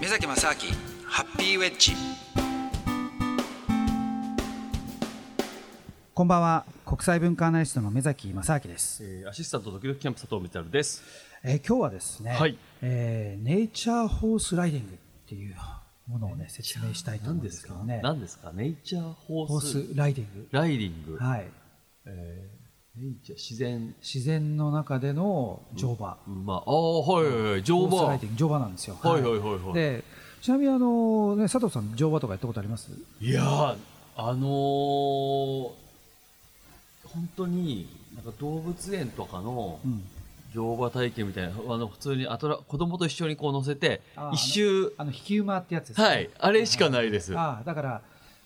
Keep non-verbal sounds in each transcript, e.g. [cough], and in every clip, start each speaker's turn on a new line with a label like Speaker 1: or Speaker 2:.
Speaker 1: 目崎正明ハッピーウェッジこんばんは国際文化アナリストの目崎正明です、
Speaker 2: えー、アシスタントドキドキキャンプ佐藤光です
Speaker 1: えー、今日はですね、はい、えー、ネイチャーホースライディングっていうものをね説明したいと思うんですけどね。
Speaker 2: 何ですか？ネイチャーホー
Speaker 1: スライディング。
Speaker 2: ライディング。
Speaker 1: はい。
Speaker 2: えー自然
Speaker 1: 自然の中での乗馬。
Speaker 2: まあ、ああはいはいはい乗馬。
Speaker 1: ライディング乗馬なんですよ。
Speaker 2: はいはいはいはい。
Speaker 1: でちなみにあのね佐藤さん乗馬とかやったことあります？
Speaker 2: いやあのー、本当になんか動物園とかの、うん乗馬体験みたいなあの普通にアトラ子供と一緒にこう乗せて一周
Speaker 1: あの引き馬ってやつです
Speaker 2: ねはいあれしかないです、
Speaker 1: あだから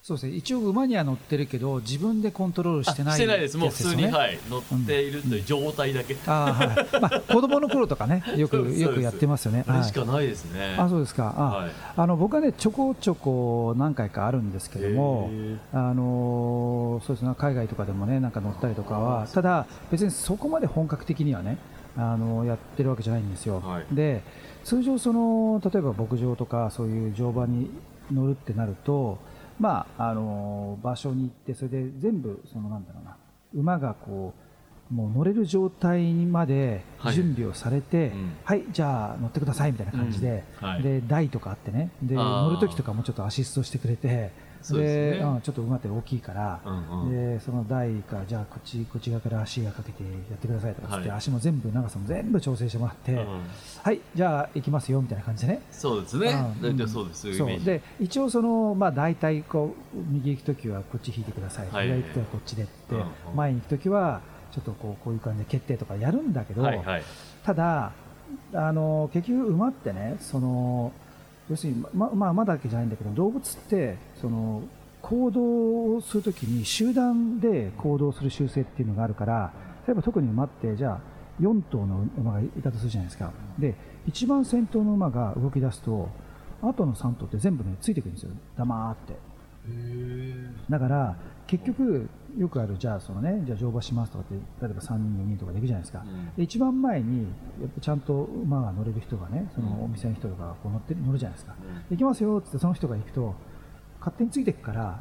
Speaker 1: そうですね。一応馬には乗ってるけど自分でコントロールしてない、
Speaker 2: してないです。もう普通に、はい、乗っているという状態だけ、うん、
Speaker 1: あはい。まあ、子供の頃とかね [laughs] よくよくやってますよね。
Speaker 2: あれしかないですね、
Speaker 1: あそうですか。あ、はい、あの僕はねちょこちょこ何回かあるんですけどもあのそうですね。海外とかでもねなんか乗ったりとかはただ別にそこまで本格的にはねあのやってるわけじゃないんですよ、はい、で通常その、例えば牧場とかそういう乗馬に乗るってなると、まあ、あの場所に行って、それで全部そのなんだろうな馬がこうもう乗れる状態まで準備をされて、はい、うん、はい、じゃあ乗ってくださいみたいな感じで、うん。はい、で台とかあってね。で乗るときとかもちょっとアシストしてくれてで、ね、うん、ちょっと馬って大きいから、うんうん、でその台かじゃあこっちこっち側から足がかけてやってくださいとかって、はい、足も全部長さも全部調整してもらって、うん、はいじゃあ行きますよみたいな感じでね。
Speaker 2: そうですね、うん、大体そうですそう。
Speaker 1: で一応そのまあ大体こう右行く時はこっち引いてください、はい、左行くとはこっちでって、前に行く時はちょっとこうこういう感じで決定とかやるんだけど、はいはい、ただあの結局馬ってねその要するに、ままあ、馬だけじゃないんだけど動物ってその行動をするときに集団で行動する習性っていうのがあるから例えば特に馬ってじゃあ4頭の馬がいたとするじゃないですか。で一番先頭の馬が動き出すと後の3頭って全部ねついてくるんですよ。黙って。だから結局よくあるじゃあそのねじゃあ乗馬しますとかって例えば3人4人とかできるじゃないですか、うん、で一番前にやっぱちゃんと馬が乗れる人がねそのお店の人がこう乗って乗るじゃないですか、うん、行きますよってその人が行くと勝手についていくから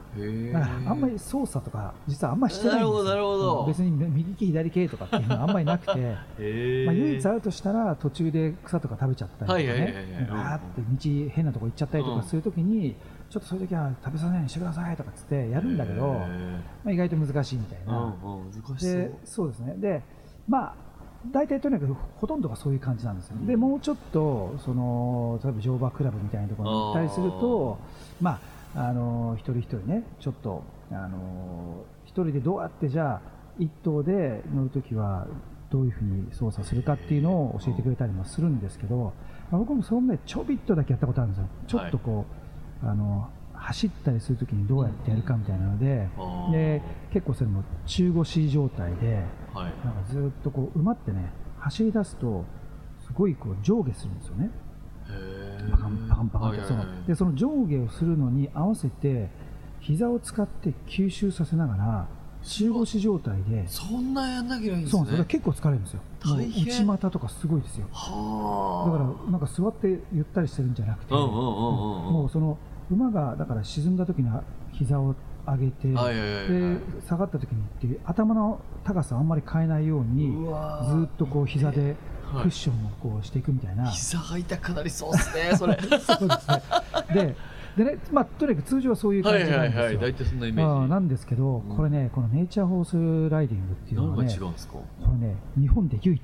Speaker 1: だからあんまり操作とか実はあんまりしてないんですよ。別に右利き左系とかっていうのはあんまりなくてまあ唯一あるとしたら途中で草とか食べちゃったりとかねバーって道変なとこ行っちゃったりとかするときに、ちょっとそういう時は食べさせないようにしてくださいとかっつってやるんだけど、まあ、意外と難しいみたいな、
Speaker 2: 難しそう。
Speaker 1: そうですね。でまあ大体とにかくほとんどがそういう感じなんですよ、でもうちょっとその例えば乗馬クラブみたいなところに行ったりするとまああの一人一人ねちょっとあの一人でどうやってじゃあ一頭で乗るときはどういうふうに操作するかっていうのを教えてくれたりもするんですけど、まあ、僕もそのねちょびっとだけやったことあるんですよ。ちょっとこう、はい、あの走ったりするときにどうやってやるかみたいなのでうん、で結構それも中腰状態で、はい、なんかずっとこう馬ってね走り出すとすごいこう上下するんですよね。パカンパカンパカンとそのでその上下をするのに合わせて膝を使って吸収させながら中腰状態で
Speaker 2: そんなやんなきゃいけないんで
Speaker 1: すねそう結構疲れるんですよ内股とかすごいですよだからなんか座ってゆったりしてるんじゃなくてもうその馬がだから沈んだ時に膝を上げてで下がった時にっていう頭の高さをあんまり変えないようにずっとこう膝でクッションをこうしていくみたいな、
Speaker 2: 膝が痛くなりそうですねそれ。[laughs] そうですね。
Speaker 1: ででね、まあ、とにかく通常はそういう感じなんですよ、はいはいはい、
Speaker 2: 大体そんなイメー
Speaker 1: ジ。なんですけど、これねこのネイチャーホースライディングっていうのはねこれね日本で唯一。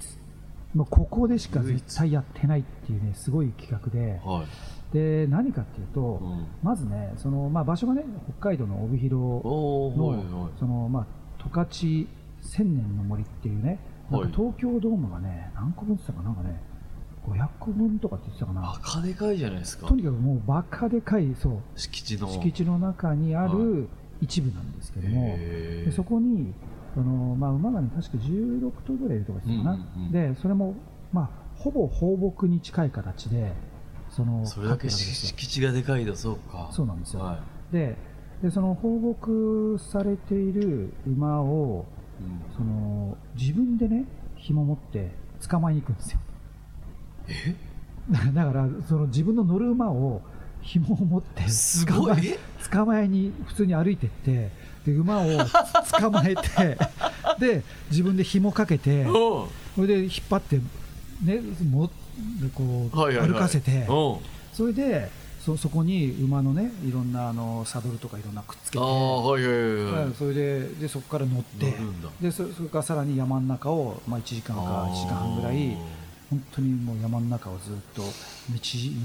Speaker 1: もうここでしか絶対やってないっていうねすごい企画で、はい、で何かっていうと、うん、まずねその、まあ、場所がね北海道の帯広の、はいはい、そのまあ十勝千年の森っていうねなんか東京ドームがね、何個分って言ったかなんかね、500個分とかって言ってたかな。
Speaker 2: バカでかいじゃないですか。
Speaker 1: とにかくもうバカでかい、そう。
Speaker 2: 敷地の。
Speaker 1: 敷地の中にある一部なんですけども、でそこに、そのまあ、馬がね、確か16頭ぐらいいるとかですかな、うんうん、で、それも、まあ、ほぼ放牧に近い形で、
Speaker 2: そのそれだけ敷地がでかいだそうか。
Speaker 1: そうなんですよ、はい、ででその放牧されている馬をその自分でね紐持って捕まえに行くんですよ。
Speaker 2: え？[laughs]
Speaker 1: だからその自分の乗る馬を紐を持って
Speaker 2: すごい。
Speaker 1: 捕まえに普通に歩いてってで馬を [laughs] 捕まえてで自分で紐かけてそれで引っ張ってねもこう歩かせてそれでそそこに馬のねいろんなあのサドルとかいろんなくっつけて、はいはいはい、それででそこから乗って。でそそれからさらに山の中を、まあ、1時間か1時間半ぐらい本当にもう山の中をずっと道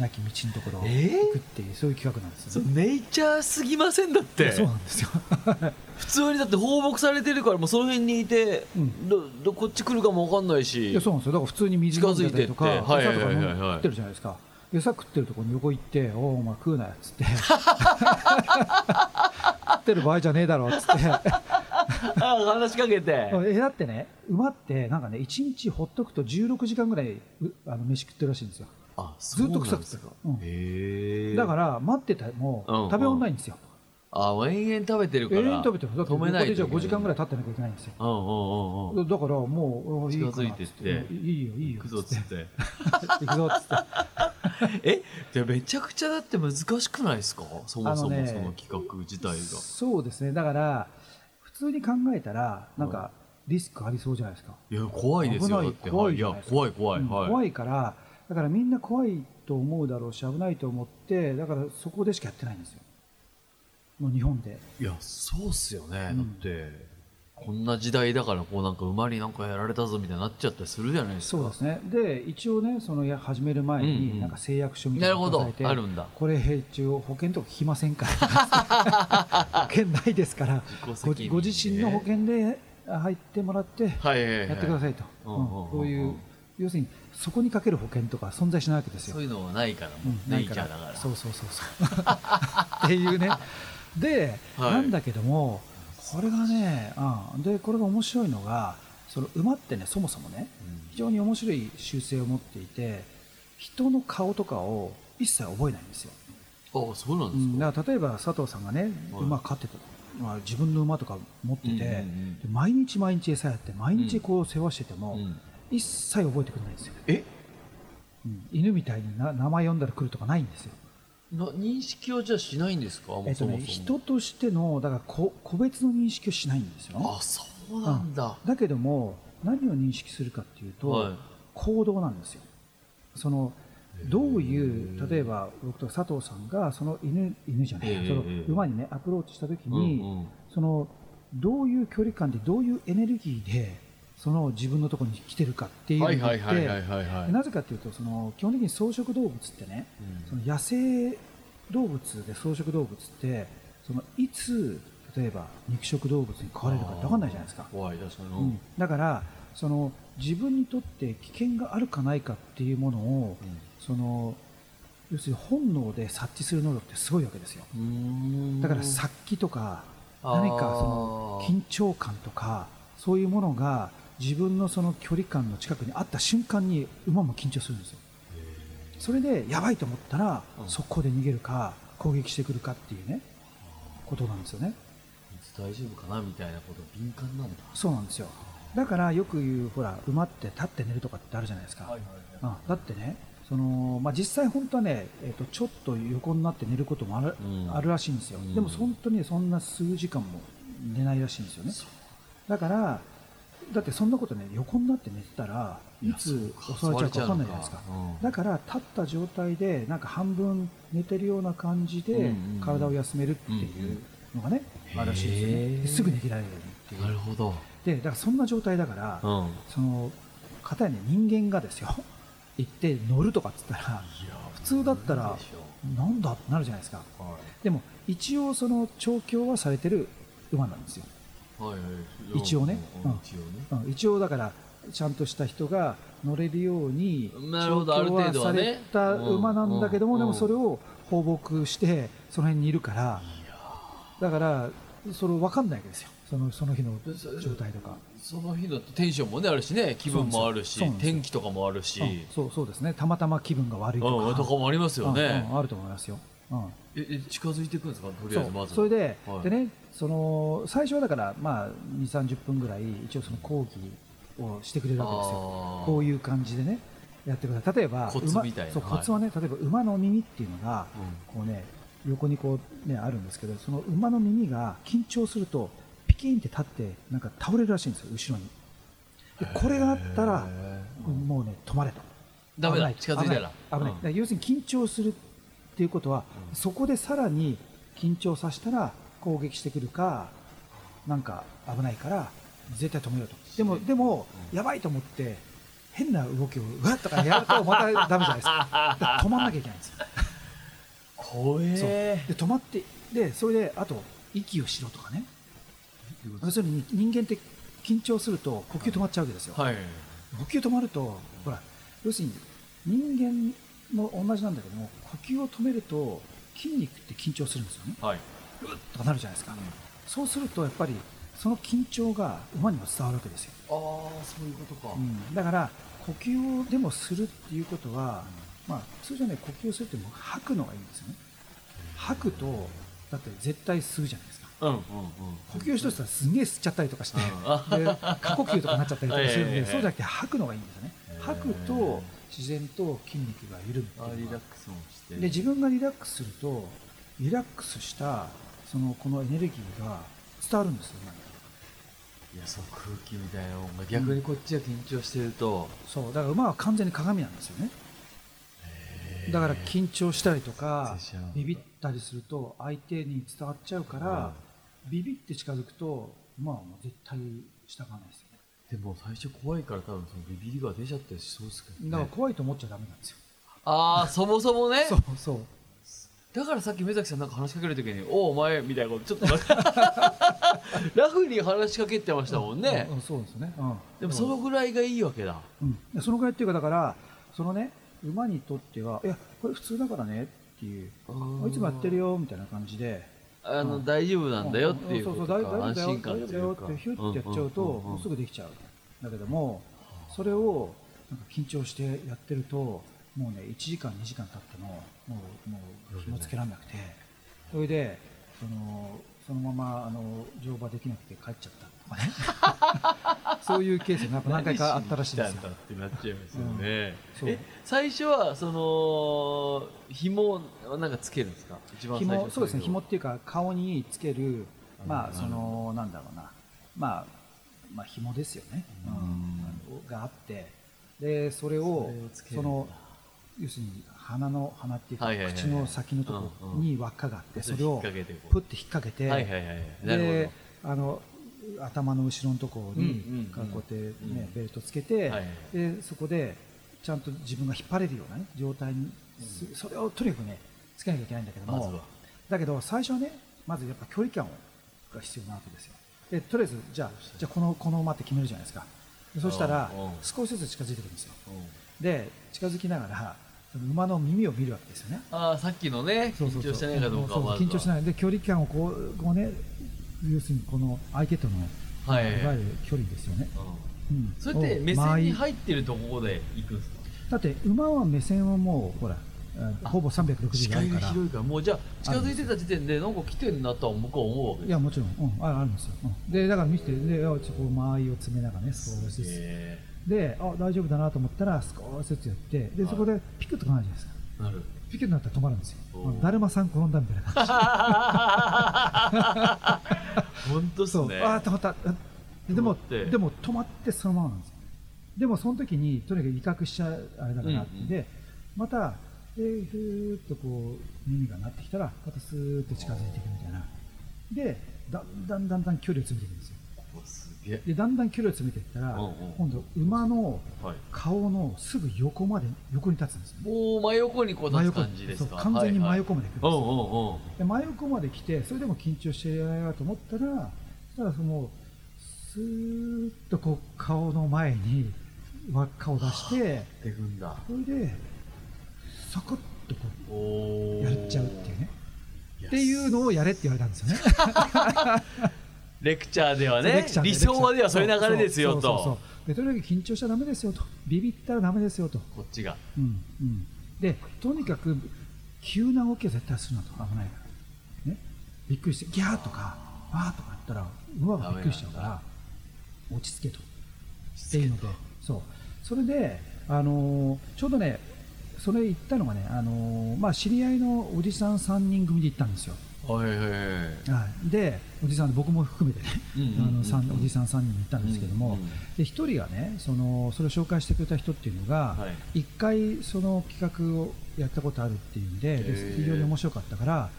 Speaker 1: なき道のところを行くっていう、えー、そういう企画なんです
Speaker 2: よ、ね、ネイチャーすぎませんだって。
Speaker 1: そうなんですよ。[laughs]
Speaker 2: 普通にだって放牧されてるからもうその辺にいて、うん、どどこっち来るかも分かんないし。
Speaker 1: いやそうなんですよ。だから普通に水飲んでたりとか餌とか食ってるじゃないですか餌食ってるところに横行って「おおお前食うなよ」っつって。食ってる場合じゃねえだろっつって。
Speaker 2: 話しかけて。[laughs]
Speaker 1: えだってね馬ってなんかね1日ほっとくと16時間ぐらいあの飯食ってるらしいんですよ。
Speaker 2: あず
Speaker 1: っと臭くて、うん、だから待ってても食べ終わんないんですよ、
Speaker 2: あ延々食べてるから延
Speaker 1: 々食べてるだって止めないとじゃ5時間ぐらい経ってなきゃいけないんですよ、うんうんうん、だからもう
Speaker 2: いい近づいてって。
Speaker 1: いいよいいよ。
Speaker 2: 行くぞっつって。[laughs]
Speaker 1: 行くぞっつって。[laughs]
Speaker 2: えでめちゃくちゃだって難しくないですか？そもそもその企画自体が、
Speaker 1: そうですね。だから普通に考えたらなんかリスクありそうじゃないですか。
Speaker 2: いや怖いですよ。
Speaker 1: 怖いい
Speaker 2: や怖い怖い、うん
Speaker 1: はい、怖いからだからみんな怖いと思うだろうし危ないと思ってだからそこでしかやってないんですよもう日本で。
Speaker 2: いやそうっすよね、うん、だってこんな時代だからこうなんか馬になんかやられたぞみたいになっちゃったりするじゃないです
Speaker 1: か。そうですね。で一応ねそのや始める前になんか誓約書みたいなの
Speaker 2: がて、あるんだ。
Speaker 1: これ一応保険とか聞きませんから。[laughs] 保険ないですから。ごご自身の保険で入ってもらってやってくださいと。そういう要するにそこにかける保険とか存在しないわけですよ。
Speaker 2: そういうのはないからもう、ないから。
Speaker 1: そうそうそうそう。[laughs] っていうねで、はい、なんだけどもこれがね、うん、でこれが面白いのがその馬ってねそもそもね、非常に面白い習性を持っていて人の顔とかを一切覚えないんですよ。
Speaker 2: あそうなんですか,、
Speaker 1: だから例えば佐藤さんがね、馬飼ってたまあ、自分の馬とか持ってて、うんうんうん、毎日毎日餌やって毎日こう世話してても、うん、一切覚えてくれないんですよ。
Speaker 2: え、
Speaker 1: うん、犬みたいにな名前呼んだら来るとかないんですよ。
Speaker 2: な認識はじゃあしないんですか、
Speaker 1: えっとね、人としてのだから個個別の認識をしないんですよ、ね、
Speaker 2: あそうなんだ、
Speaker 1: うん、だけども何を認識するかっていうと、はい、行動なんですよ。そのどういう例えば僕と佐藤さんがその犬犬じゃない、その馬にねアプローチした時に、うんうん、そのどういう距離感でどういうエネルギーでその自分のところに来てるかっていうのってなぜかというとその基本的に草食動物ってね、うん、その野生動物で草食動物ってそのいつ例えば肉食動物に飼われるかって分かんないじゃないですか。
Speaker 2: 怖い確かに、
Speaker 1: うん、だからその自分にとって危険があるかないかっていうものを、うん、その要するに本能で察知する能力ってすごいわけですよ。だから殺気とか何かその緊張感とかそういうものが自分のその距離感の近くにあった瞬間に馬も緊張するんですよ。それでやばいと思ったら速攻で逃げるか攻撃してくるかっていうねことなんですよね。
Speaker 2: 大丈夫かなみたいなこと敏感なんだ。
Speaker 1: そうなんですよ。だからよく言うほら馬って立って寝るとかってあるじゃないですか、はいはいはい、うん、だってねそのまあ、実際本当はね、えーと、ちょっと横になって寝ることもあるうん、あるらしいんですよ、うん、でも本当にそんな数時間も寝ないらしいんですよね。だからだってそんなことね横になって寝てたらいつ襲われちゃうか分かんないじゃないですか、うん、だから立った状態でなんか半分寝てるような感じで体を休めるっていうのがね、うんうん、あるらしいですよね。すぐ逃げられるようにっていう。
Speaker 2: なるほど。
Speaker 1: でだからそんな状態だから、うん、その方に人間がですよ行って乗るとかっつったら普通だったらなんだってなるじゃないですか、はい、でも一応その調教はされてる馬なんですよはいはい、一応ね、うん、一応だからちゃんとした人が乗れるように調教はされた馬なんだけども、でもそれを放牧してその辺にいるから。だからそれ分かんないわけですよ。そのその日の状態とか。
Speaker 2: その日のテンションもねあるしね。気分もあるし天気とかもあるし、うん、
Speaker 1: そうそうですね。たまたま気分が悪いとか,、
Speaker 2: とかもありますよね、
Speaker 1: あると思いますよ、
Speaker 2: うん、え近づいていくんですか？とりあえずまず。
Speaker 1: それではい、でねその最初はだからまあ2 3 0分ぐらい一応その講義をしてくれるわけですよ。こういう感じでねやってください。例えば
Speaker 2: コツみたいな。
Speaker 1: そうコツはね、例えば馬の耳っていうのが、こうね横にこうねあるんですけどその馬の耳が緊張するとピキンって立ってなんか倒れるらしいんですよ後ろに。でこれがあったらもうね止まれと。
Speaker 2: ダメだ。近づいたら。
Speaker 1: 危ない。危ない、要するに緊張するっていうことは、そこでさらに緊張させたら攻撃してくるかなんか危ないから絶対止めようと。でもでも、やばいと思って変な動きをうわっとかやるとまたダメじゃないですか。[laughs] 止まんなきゃいけないんですよ。
Speaker 2: 怖え
Speaker 1: で止まってでそれであと息をしろとかね。要するに人間って緊張すると呼吸止まっちゃうわけですよ、はい、呼吸止まるとほら要するに人間も同じなんだけども呼吸を止めると筋肉って緊張するんですよね、はい、うっとかなるじゃないですか、うん、そうするとやっぱりその緊張が馬にも伝わるわけですよ。
Speaker 2: ああそういうことか、う
Speaker 1: ん、だから呼吸をでもするっていうことは、うん、まあ通常ね呼吸するっても吐くのがいいんですよね。吐くとだって絶対吸うじゃないですか、うんうんうん、呼吸一つはすげえ吸っちゃったりとかして、うん、で過呼吸とかなっちゃったりとかするんでそうじゃなくて吐くのがいいんですよね。吐くと自然と筋肉が緩む
Speaker 2: リラックスもして。
Speaker 1: で自分がリラックスするとリラックスしたそのこのエネルギーが伝わるんですよ
Speaker 2: いやその空気みたいなのが逆にこっちが緊張してると、
Speaker 1: うん、そう。だから馬は完全に鏡なんですよね。だから緊張したりとかビビったりすると相手に伝わっちゃうから、うん、ビビって近づくと馬はもう絶対従わないですよね。
Speaker 2: でも最初怖いから多分そのビビりが出ちゃったりしそうですけど、
Speaker 1: ね、だから怖いと思っちゃダメなんですよ。
Speaker 2: ああそもそもね。[laughs]
Speaker 1: そうそう
Speaker 2: だからさっき目崎さんなんか話しかけるときに「おおお前」みたいなことちょっと [laughs] ラフに話しかけてましたもんね、
Speaker 1: うん、そうですね、うん、
Speaker 2: でもそのぐらいがいいわけだ、
Speaker 1: うん、そのぐらいっていうかだからそのね馬にとってはいやこれ普通だからねっていういつもやってるよみたいな感じで
Speaker 2: あの、うん、大丈夫なんだよっていうことか、
Speaker 1: そうそう安心感大丈夫だよってヒュッてやっちゃうと、もうすぐできちゃうだけどもそれをなんか緊張してやってるともうね1時間2時間経ってももうもう気もつけられなくてそれでそのそのままあの乗馬できなくて帰っちゃったとかね。[laughs] そういうケースが何回かあったらしいですよ。
Speaker 2: ってなっちゃいますよね。うん、え最初はその紐なんかつけるんですか？一番
Speaker 1: 紐そうですね。紐っていうか顔につけるまあそのなんだろうな。まあまあ紐ですよね、うん、があって。でそれをその要するに鼻の鼻っていうか、口の先のところに輪っかがあって、それをプッて引っ掛けて、であの頭の後ろのところにこうやって、ねベルトつけて、でそこでちゃんと自分が引っ張れるような、ね、状態に、それをとにかくねつけなきゃいけないんだけども、だけど最初はねまずやっぱ距離感が必要なわけですよ。でとりあえずじゃあじゃこのこの馬って決めるじゃないですか。そしたら少しずつ近づいてくるんですよ。で近づきながら馬の耳を見るわけですよね。
Speaker 2: ああ、さっきのね、緊張してないかどうか
Speaker 1: は。緊張してない。で距離感をこうこうね、要するにこの相手との、はい、いわゆる距離ですよね。
Speaker 2: うん、それって目線に入ってるところで行くんですか？
Speaker 1: だって馬は目線はもうほら。ほぼ360
Speaker 2: 度あるから。広いからもうじゃあ近づいてた時点でなんか来てるなとは僕は思うわけ
Speaker 1: いやもちろん、うん、あるんですよ、うん、でだから見てでちょっと間合いを詰めながらね少しずつであ大丈夫だなと思ったら少しずつやってでそこでピクッとかないじゃないですか。なる。ピクッとなったら止まるんですよ。だるまさん転んだみたいな。感 [laughs]
Speaker 2: じ本当そう。ね
Speaker 1: あ止まった。でもでも止まってそのままなんですよ。でもその時にとにかく威嚇しちゃうあれだからって、うんうん、でまたでふーっとこう耳が鳴ってきたらまたスーッと近づいていくみたいな。でだんだんだんだん距離を詰めていくんですよでだんだん距離を詰めていったら、うんうん、今度馬の顔のすぐ横まで横に立つんですよ、
Speaker 2: もう真横にこう立つ感じですか？
Speaker 1: 完全に真横まで来るんですよ、で真横まで来てそれでも緊張してやらないと思ったらそしたらそのスーッとこう顔の前に輪っかを出してそれでサクッとこうやっちゃうっていうね。っていうのをやれって言われたんですよね [laughs]
Speaker 2: レクチャーではね理想はではそういう流れですよと。
Speaker 1: でとにかく緊張しちゃだめですよと。ビビったらだめですよと
Speaker 2: こっちが、
Speaker 1: うんうん、でとにかく急な動きは絶対するなと危ないから、ね、びっくりしてギャーとかわーとか言ったら馬がびっくりしちゃうから落ち着けと。っていうのでそう。それであのちょうどねそれ行ったのがね、あのまあ、知り合いのおじさん3人組で行ったんですよ。
Speaker 2: はいはいはい、はい、
Speaker 1: でおじさん僕も含めてね、あのおじさん3人で行ったんですけども、で1人がねそのそれを紹介してくれた人っていうのが、はい、1回その企画をやったことあるっていうんでで非常に面白かったから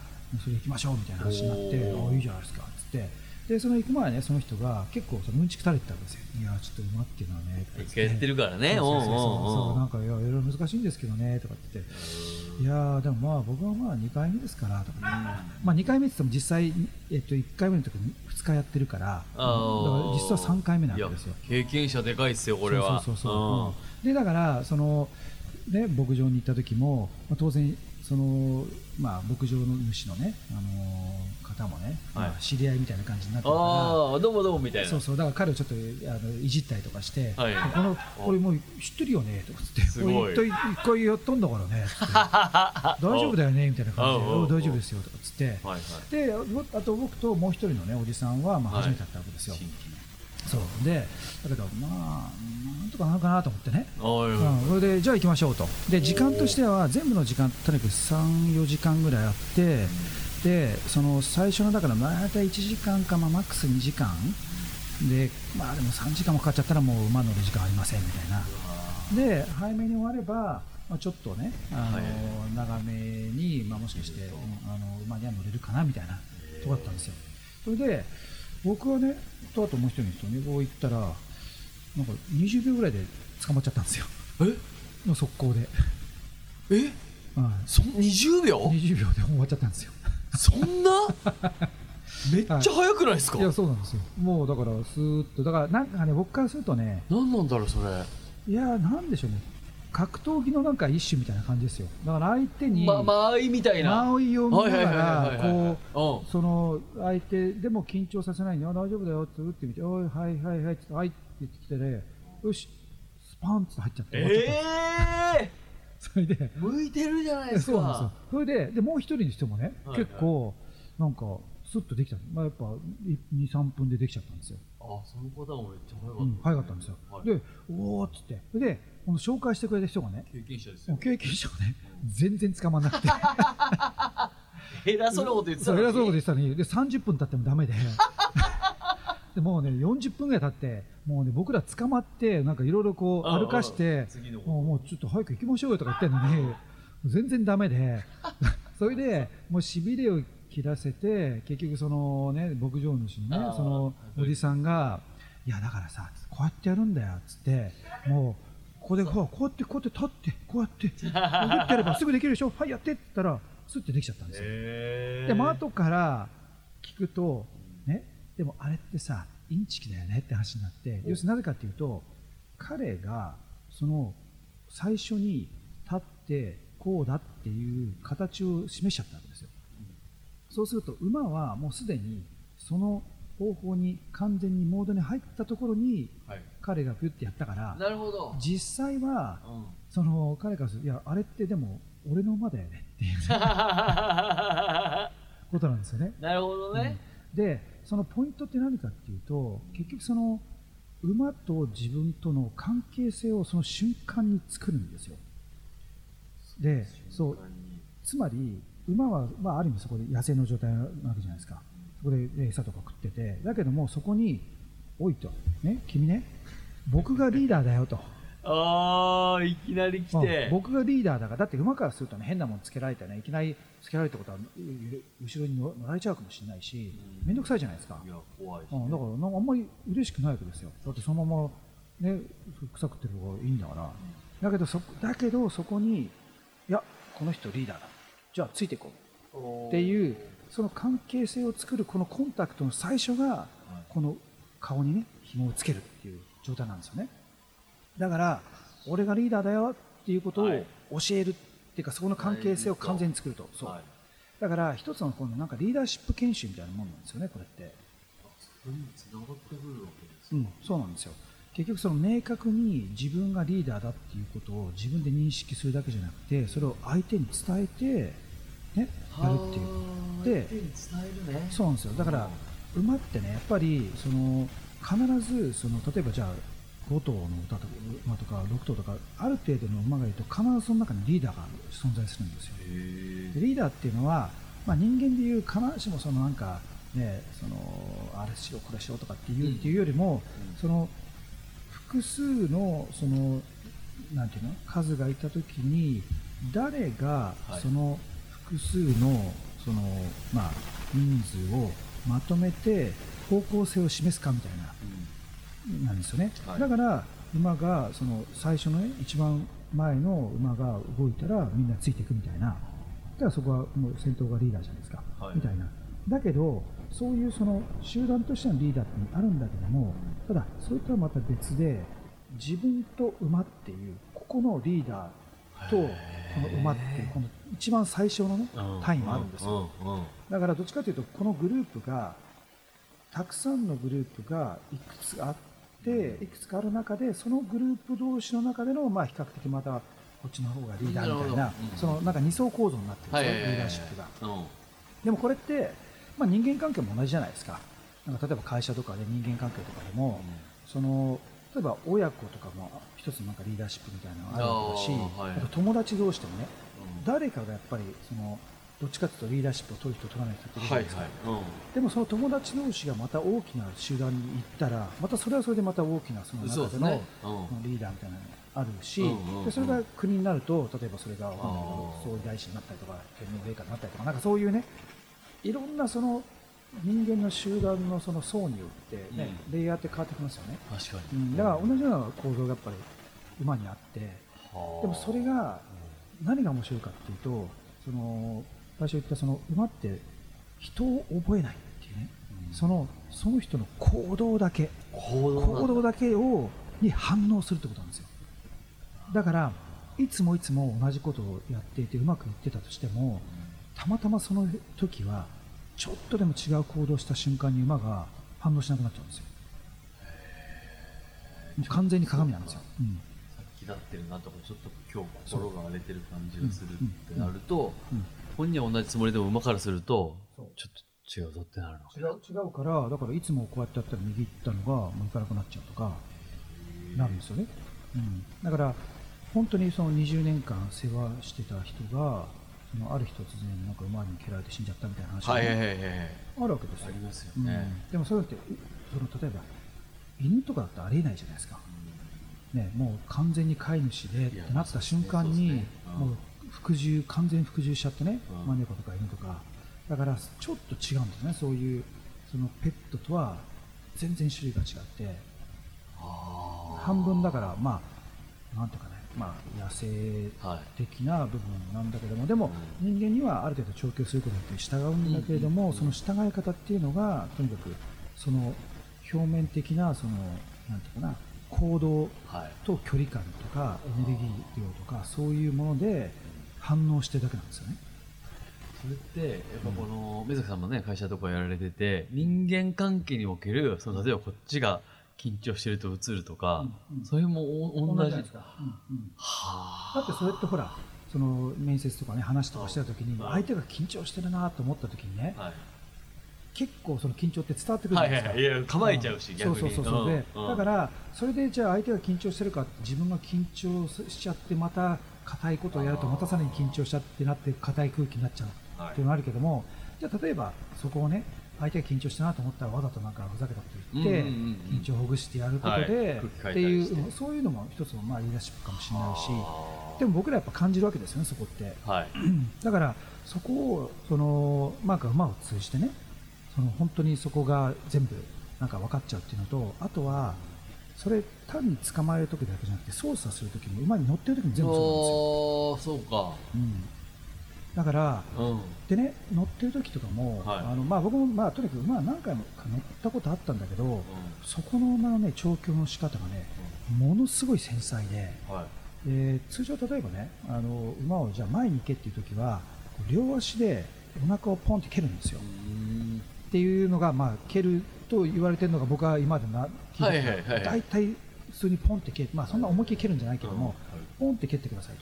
Speaker 1: それ行きましょうみたいな話になって「おいいじゃないですか」っつって。でその行く前ねその人が結構そのうんちく垂れてたんですよ。いやちょっと馬っていうのはね
Speaker 2: 一回やってるからね。そうそう
Speaker 1: そうなんかいろいろ難しいんですけどねとかって言っていやでもまあ僕はまあ2回目ですからとか、まあ2回目って言っても実際、えっと、1回目の時に2日やってるから。だから実は3回目なんですよ。
Speaker 2: 経験者でかいっすよこれは。
Speaker 1: そうそうそう、でだからそのね牧場に行った時も、まあ、当然そのまあ牧場の主のねあの方もね、はい、まあ、知り合いみたいな感じになってるからあ
Speaker 2: あどうもどうもみたいな。
Speaker 1: そうそうだから彼をちょっとあのいじったりとかして、はい、このこれもう知ってるよねとかつってすごい。一回やったんだからね [laughs] 大丈夫だよねみたいな感じで大丈夫ですよとかつって、はいはい、であと僕ともう一人のねおじさんはまあ初めてだったわけですよ、そう。でだけどまあなんとかなるかなと思ってね、うん、それでじゃあ行きましょうと。で時間としては全部の時間とにかく34時間ぐらいあって、でその最初のだから大体1時間か、まあ、マックス2時間。でまあでも3時間もかかっちゃったらもう馬乗る時間ありませんみたいな。で早めに終われば、まあ、ちょっとねあの、はい、長めに、まあ、もしかしてあの馬には乗れるかなみたいなとこだったんですよ。それで僕はねとあともう一人の人にこう行ったらなんか20秒ぐらいで捕まっちゃったんですよ。
Speaker 2: え？
Speaker 1: の速攻で。
Speaker 2: え、はい、そ20秒
Speaker 1: ?20 秒で終わっちゃったんですよ
Speaker 2: そんな？[laughs] めっちゃ早くないですか、
Speaker 1: い、やそうなんですよ。もうだからスーッとだからなんかね僕からするとね
Speaker 2: 何なんだろうそれ？
Speaker 1: いやなんでしょうね。格闘技のなんか一種みたいな感じですよ。だから相手に、
Speaker 2: ま、間合いみたいな。
Speaker 1: 間合いを見ながらこうその相手でも緊張させないで大丈夫だよって打ってみておいはいはいはいってはいって言ってきてねよしスパンって入っちゃって
Speaker 2: ええー [laughs]
Speaker 1: それで。
Speaker 2: 向いてるじゃないですか。そうなんですよ。
Speaker 1: それででもう一人にしてもね、はいはい、結構なんかスッとできた、まあ、やっぱ23分でできちゃったんですよ。
Speaker 2: あその方もめっちゃ早かった、
Speaker 1: うん、早かったんですよ、はい、でおおっつって。でこの紹介してくれた人がね
Speaker 2: 経験者ですよ。
Speaker 1: 経験者がね全然捕まらなくて。[laughs]
Speaker 2: 偉そうなこと言ってたの
Speaker 1: に。偉そうなこと言ってたのに。で30分経ってもダメで。[laughs] でもうね40分ぐらい経ってもうね僕ら捕まってなんかいろいろこう歩かしてもうもうちょっと早く行きましょうよとか言ってんのに全然ダメで [laughs] それでもうしびれを切らせて結局そのね牧場主のねそのおじさんがいやだからさこうやってやるんだよっつってもうここでこうやってこうやって立ってこうやってこうやってやればすぐできるでしょ？[laughs] はいやってって言ったらスッてできちゃったんですよ。でも後から聞くとね？でもあれってさインチキだよねって話になって要するになぜかっていうと彼がその最初に立ってこうだっていう形を示しちゃったわけですよ。そうすると馬はもうすでにその方法に完全にモードに入ったところに彼がピュッてやったから、
Speaker 2: なるほど。
Speaker 1: 実際は、その彼からするといやあれってでも俺の馬だよねっていう [laughs] ことなんですよね。
Speaker 2: なるほどね、
Speaker 1: うん、でそのポイントって何かっていうと結局その馬と自分との関係性をその瞬間に作るんですよ。でそうつまり馬は、まあ、ある意味そこで野生の状態なわけじゃないですか。そこで餌とか食ってて。だけどもそこに「おいと」ね君ね僕がリーダーだよと。
Speaker 2: ああいきなり来て、
Speaker 1: 僕がリーダーだからだって馬からするとね変なもんつけられてねいきなりつけられたことは後ろに乗られちゃうかもしれないし面倒、くさいじゃないですか。
Speaker 2: いや怖い、ね、
Speaker 1: うん、だからなんかあんまり嬉しくないわけですよ。だってそのままね臭くってる方がいいんだから、だけどそだけどそこにいやこの人リーダーだ。じゃあついていこう。っていうその関係性を作るこのコンタクトの最初がこの顔にね紐をつけるっていう状態なんですよね。だから俺がリーダーだよっていうことを教えるっていうかそこの関係性を完全に作ると、そう。だから一つのこのなんかリーダーシップ研修みたいなもんなんですよねこれって。うん、そうなんですよ。結局その明確に自分がリーダーだっていうことを自分で認識するだけじゃなくてそれを相手に伝えて、ね、やるっていう。
Speaker 2: で
Speaker 1: そうなんですよ。だから馬ってねやっぱりその必ずその例えばじゃあ5頭の歌とか馬とか6頭とかある程度の馬がいると必ずその中にリーダーが存在するんですよ。リーダーっていうのは、まあ、人間でいう必ずしもそのなんかねそのあれしろこれしろとかっていう,、っていうよりも、その複数のそのなんていうの数がいたときに誰がその複数のその、まあ、人数をまとめて方向性を示すかみたいな、なんですよね、はい、だから馬がその最初の、ね、一番前の馬が動いたらみんなついていくみたいな。だからそこはもう先頭がリーダーじゃないですか、はい、みたいな。だけどそういうその集団としてのリーダーってあるんだけどもただそれとはまた別で自分と馬っていうここのリーダーとこの馬っていうこの一番最小の、ね、単位もあるんですよ。だからどっちかというとこのグループがたくさんのグループがいくつあっていくつかある中でそのグループ同士の中での、まあ、比較的またこっちの方がリーダーみたいな、そのなんか二層構造になってるんですよ、リーダーシップが。でもこれって、まあ、人間関係も同じじゃないですか。なんか例えば会社とかで人間関係とかでも、その例えば親子とかも一つなんかリーダーシップみたいなのがあるだし、はい、友達同士でもね、うん、誰かがやっぱりそのどっちかというとリーダーシップを取る人取らない人っているじゃないですか、はいはい。うん、でもその友達同士がまた大きな集団に行ったらまたそれはそれでまた大きなその中での、ね。うん、リーダーみたいなのがあるし、でそれが国になると例えばそれが総理大臣になったりとか天皇陛下になったりとかなんかそういうねいろんなその人間の集団のその層によってね、うん、レイヤーって変わってきますよね。
Speaker 2: 確か
Speaker 1: に、うん、だから同じような構造がやっぱり馬にあってでもそれが何が面白いかっていうとその最初言ったその馬って人を覚えないっていうね、うん、そのその人の行動だけ。行動だけをに反応するってことなんですよ。だからいつもいつも同じことをやっていてうまくいってたとしてもたまたまその時はちょっとでも違う行動した瞬間に馬が反応しなくなっちゃうんですよ。完全に鏡なんですよ、うん、
Speaker 2: さっきだってるなとかちょっと今日心が荒れてる感じがするってなると、本人は同じつもりでも馬からするとちょっと違うぞってなるの
Speaker 1: 違う違うからだからいつもこうやってやったら右行ったのがもう行かなくなっちゃうとかなるんですよね、うん、だから本当にその20年間世話してた人がそのある日突然なんか馬に蹴られて死んじゃったみたいな話が、はいはいはい、あるわけですよ。ありますよね。うん、でもそれってその例えば犬とかだとありえないじゃないですか。ね、もう完全に飼い主でってなった瞬間に、もう服従完全に服従しちゃってね、うん、猫とか犬とか。だからちょっと違うんですね。そういうそのペットとは全然種類が違って。半分だからまあなんていうかね。まあ、野生的な部分なんだけども、はい、でも人間にはある程度調教することによって従うんだけれども、うん、その従い方っていうのがとにかくその表面的なそのなんていうかな。行動と距離感とかエネルギー量とかそういうもので反応してるだけなんですよね。
Speaker 2: それってやっぱこの、目崎さんもね会社とかやられてて人間関係におけるその例えばこっちが緊張してると映るとか、うんうん、それも同じですか、うんうん、
Speaker 1: はだってそれってほらその面接とかね話とかしてた時に相手が緊張してるなと思った時にね、はい、結構その緊張って伝わってくるじゃないですか、はいはい、い。や
Speaker 2: 構えちゃうし、
Speaker 1: 逆に。そうそうそうそう。で、だからそれでじゃあ相手が緊張してるか自分が緊張しちゃってまた硬いことをやるとまたさらに緊張しちゃってなって硬い空気になっちゃうっていうのがあるけども、じゃあ例えばそこをね相手が緊張したなと思ったらわざとなんかふざけたこと言って、緊張をほぐしてやることで、っていうそういうのも一つのまあリーダーシップかもしれないしでも僕らやっぱ感じるわけですよねそこって、はい、[clears throat] だからそこをそのまあ馬を通じてね。その本当にそこが全部なんか分かっちゃうっていうのとあとはそれ単に捕まえる時だけじゃなくて操作する時も馬に乗ってる時も全部
Speaker 2: そうなんですよ。そうか、うん。
Speaker 1: だから、うん、でね乗ってる時とかも、はい、あのまあ、僕も、まあ、とにかく馬は何回も乗ったことあったんだけど、うん、そこの馬の、ね、調教の仕方がね、うん、ものすごい繊細で、はい、で通常、例えばねあの馬をじゃあ前に行けっていう時は両足でお腹をポンって蹴るんですよ。っていうのが、まあ、蹴ると言われてるのが僕は今までな聞いて、はいはい、大体普通にポンって蹴る、まあ、そんな思いっきり蹴るんじゃないけども、ポンって蹴ってくださいと。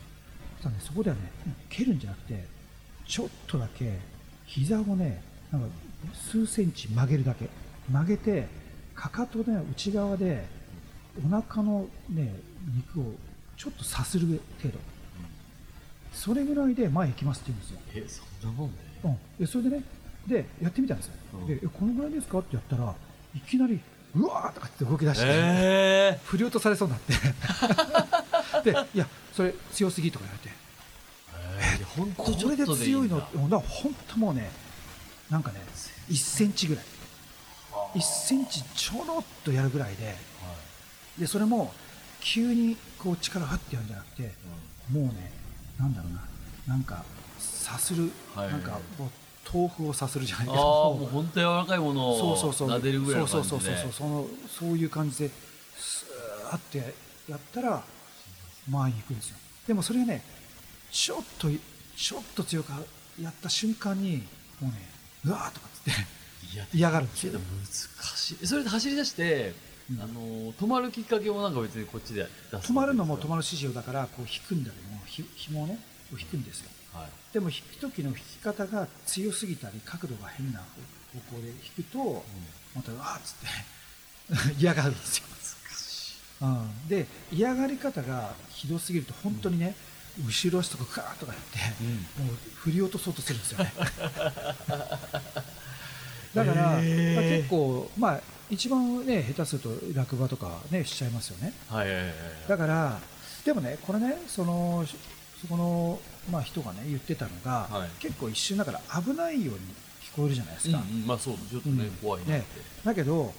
Speaker 1: そ,、ね、そこではね蹴るんじゃなくてちょっとだけ膝をねなんか数センチ曲げるだけ。曲げてかかとの内側でお腹のね肉をちょっとさする程度、それぐらいで前行きますって言うんですよ。
Speaker 2: えそんなもんね、
Speaker 1: うん、でそれでねでやってみたんですよ、うん、でこのぐらいですか？ってやったらいきなりうわーとかって動き出して、えー、振り落とされそうになって。でいやそれ強すぎとか言われて。えー、これで強いのだ。から本当もうねなんかね1センチぐらい。1センチちょろっとやるぐらいで,、でそれも急にこう力張ってやるんじゃなくて、もうねなんだろうな。なんかさする、はい、なんかもう豆腐をさするじゃないけど
Speaker 2: もう本当柔らかいものを撫でるぐらいの感じで。そうそうそう
Speaker 1: そう。そのそういう感じでスーってやったら前に行くんですよ。でもそれがねちょっとちょっと強くやった瞬間にもうねうわーとかっつって嫌がるんですよ。
Speaker 2: 難しい。それで走り出して、うん、あの止まるきっかけもなんか別にこっちで
Speaker 1: 止まるのも止まる指示をだからこう引くんだけどもひ紐をね引くんですよ、はい、でも引く時の引き方が強すぎたり角度が変な方向で引くと、うん、またうわーっつって [laughs] 嫌がるんですよ。うん、で嫌がり方がひどすぎると本当にね、後ろ足とかガーッとかやって、うん、もう振り落とそうとするんですよね。[laughs] だから、まあ、結構まあ一番ね下手すると落馬とかねしちゃいますよね、はいはいはいはい、だからでもねこれねそのそこの、まあ、人がね言ってたのが、はい、結構一瞬だから危ないように聞こえるじゃないですか、
Speaker 2: うんうん、まあそうちょっとね、うん、怖いね。
Speaker 1: だけど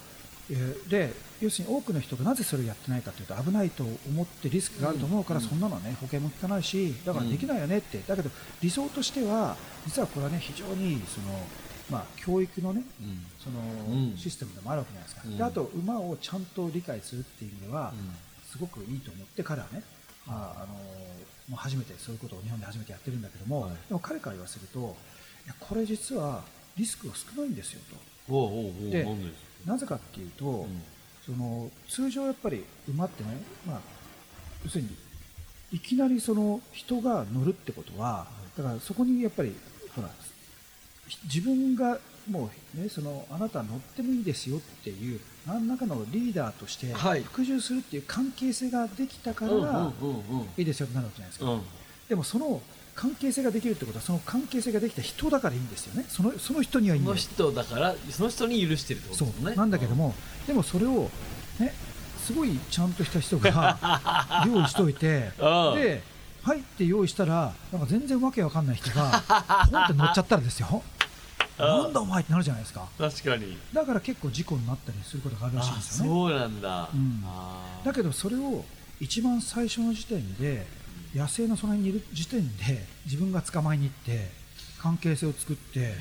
Speaker 1: で要するに多くの人がなぜそれをやってないかというと危ないと思ってリスクがあると思うから、そんなのはね保険も効かないしだからできないよねって、だけど理想としては実はこれはね非常にそのまあ、教育のね、そのシステムでもあるわけじゃないですか、であと馬をちゃんと理解するっていう意味では、すごくいいと思って彼はね、まあ、あのもう初めてそういうことを日本で初めてやってるんだけども、でも彼から言わせるといやこれ実はリスクが少ないんですよと。でなぜかっていうと、うん、その通常やっぱり馬ってね、まあ、要するにいきなりその人が乗るってことは、だからそこにやっぱりほら自分がもうねそのあなた乗ってもいいですよっていう何らかのリーダーとして服従するっていう関係性ができたからいいですよってなるわけじゃないですか、うん、でもその関係性ができるってことはその関係性ができた人だからいいんですよね。そのその人にはいいん
Speaker 2: だその人だからその人に許してるってことですね。
Speaker 1: なんだけども、でもそれをねすごいちゃんとした人が [laughs] 用意しといてではいって用意したらなんか全然わけわかんない人がポンって乗っちゃったらですよなんだお前ってなるじゃないですか。
Speaker 2: 確かに。
Speaker 1: だから結構事故になったりすることがあるらしいんですよ
Speaker 2: ね。そうなんだ、うん、
Speaker 1: だけどそれを一番最初の時点で野生のその辺にいる時点で自分が捕まえに行って関係性を作って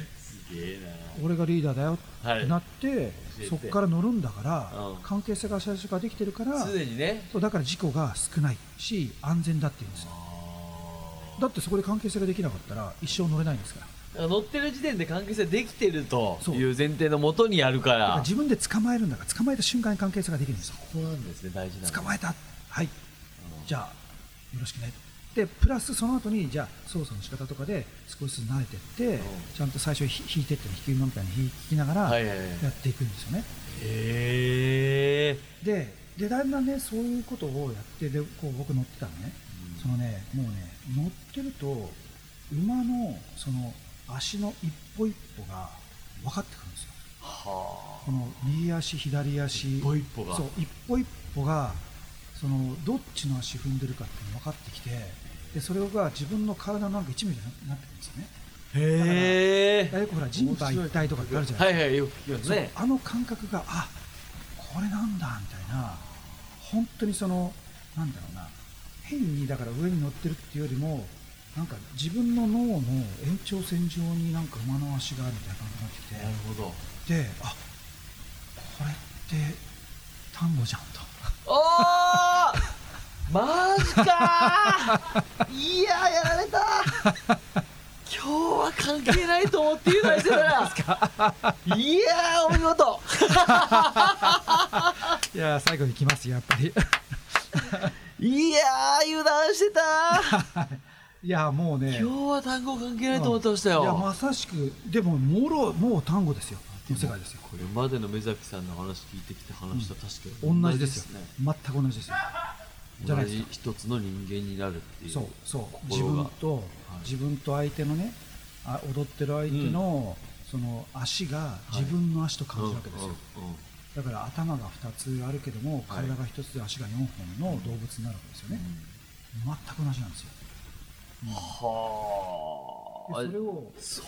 Speaker 1: 俺がリーダーだよってなって、はい、そこから乗るんだから、うん、関係性が最初からできてるから
Speaker 2: すでにね。
Speaker 1: そうだから事故が少ないし安全だって言うんですよ。だってそこで関係性ができなかったら一生乗れないんですから
Speaker 2: 乗ってる時点で関係性できてるという前提のもとにやるから。
Speaker 1: 自分で捕まえるんだから捕まえた瞬間に関係性ができるんですよ。
Speaker 2: そこなんですね大事な
Speaker 1: 捕まえた。はい、じゃあよろしくね。でプラスその後にじゃあ操作の仕方とかで少しずつ慣れていってちゃんと最初引いてって引き馬みたいに引きながらやっていくんですよね。へででだんだんねそういうことをやってでこう僕乗ってたのね、うん、そのねもうね乗ってると馬のその足の一歩一歩が分かってくるんですよ。はあ、この右足左足
Speaker 2: 一歩一歩が
Speaker 1: そう一歩一歩がそのどっちの足踏んでるかっていうの分かってきてでそれが自分の体のなんか一部になってるんですよね。へえ。よくほら人馬一体とかってあるじゃないですか。はいはいよくね。あの感覚があこれなんだみたいな本当にそのなんだろうな変にだから上に乗ってるっていうよりもなんか自分の脳の延長線上になんか馬の足があるみたいな感じになってきてなるほど。であこれって単語じゃんと。
Speaker 2: おおマジかいややられた今日は関係ないと思って油断してたらいやお見事。[laughs]
Speaker 1: いや最後に来ますやっぱり。
Speaker 2: いや油断してた [laughs]
Speaker 1: いやもうね
Speaker 2: 今日は単語関係ないと思ってましたよ、
Speaker 1: いやまさしくでももろもう単語ですよ。の世界ですよ。
Speaker 2: これまでの目崎さんの話聞いてきた話と確か
Speaker 1: に同じですよ、ね、全く同じですよ。
Speaker 2: 同じ一つの人間になるっていう
Speaker 1: そうそう。自分と、はい、自分と相手のねあ踊ってる相手の、うん、その足が自分の足と感じるわけですよ、だから頭が2つあるけども体が1つで足が4本の動物になるわけですよね、うん、全く同じなんですよ、うん、はあ。それをそう。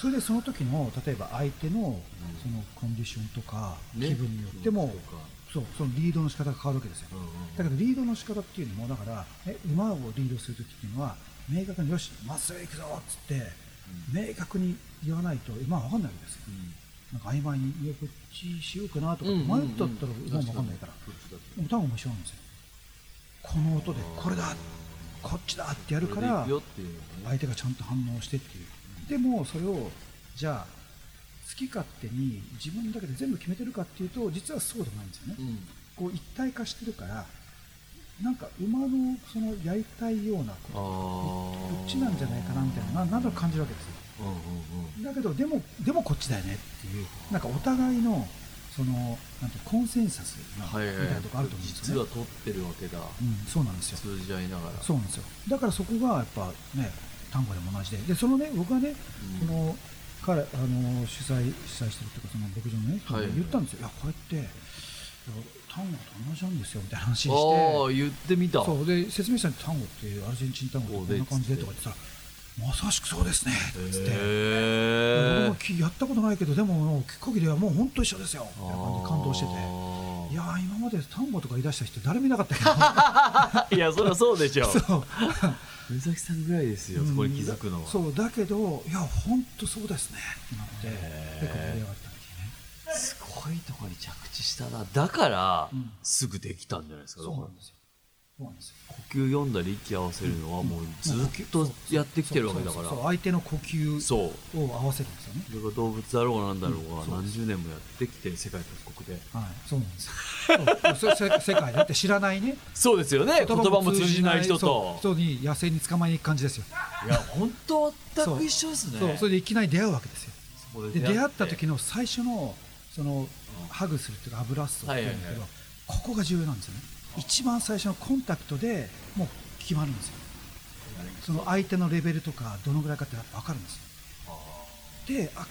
Speaker 1: それでその時の例えば相手のそのコンディションとか気分によっても、ね、そうそのリードの仕方が変わるわけですよ、だけどリードの仕方っていうのもだからえ馬をリードする時っていうのは明確によしまっすぐ行くぞっつって、うん、明確に言わないと馬は分かんないわけですよ、うん、なんか曖昧にいやこっちしようかなとか迷ったったら馬も分かんないから、でも多分面白いんですよ。この音でこれだこっちだってやるから相手がちゃんと反応してっていう。でもそれをじゃあ好き勝手に自分だけで全部決めてるかっていうと実はそうでもないんですよね、うん、こう一体化してるからなんか馬のそのやりたいようなこっちなんじゃないかなみたいななんとなく感じるわけですよ、うんうんうん、だけどでもでもこっちだよねっていう。なんかお互いのそのなんてコンセンサスみたいなとこあると思うんですよね、
Speaker 2: 実は取ってるわけだ、
Speaker 1: うん、そうなんですよ。
Speaker 2: 通じ合いながら。
Speaker 1: そうなんですよ。だからそこがやっぱね単語でも同じで。でそのね僕はね、うん、この彼あの主催主催してるっていうかその牧場のね、はい、言ったんですよ。いやこうやって単語と同じなんですよみたいな話して。あ
Speaker 2: 言ってみた。
Speaker 1: そう。で説明したら単語ってアルゼンチン単語ってこんな感じでとか言ってさまさしくそうですね。っつって、えー、僕もやったことないけどでも聞く限りはもう本当一緒ですよ。みたいな感じで感動してて。いや今まで単語とか言い出した人誰もいなかった
Speaker 2: けど。[laughs] いやそりゃそうでしょ [laughs] そう。目崎さんぐらいですよ、うん、そこに気づくのは。
Speaker 1: そうだけどいや本当そうですね。って結構盛り上がった
Speaker 2: ね。すごいところに着地したな。だから、うん、すぐできたんじゃないですか
Speaker 1: そうなんですよ
Speaker 2: 呼吸読んだり息合わせるのはもうずっとやってきてるわけだから。
Speaker 1: 相手の呼吸を合わせるんですよね。
Speaker 2: それが動物だろうがなんだろうが、何十年もやってきて世界各国で。
Speaker 1: はい。そうなんですよ。[laughs] 世界だって知らないね。
Speaker 2: そうですよね。言葉も通じない人と。
Speaker 1: 人に野生に捕まえに行く感じですよ。
Speaker 2: いや本当全く一緒ですね。
Speaker 1: そう。それでいきなり出会うわけですよ。で出会った時の最初のそのハグするっていうか油ストっていうんだけど、ここが重要なんですよね一番最初のコンタクトでもう決まるんですよ。その相手のレベルとかどのぐらいかって分かるんですよ。であ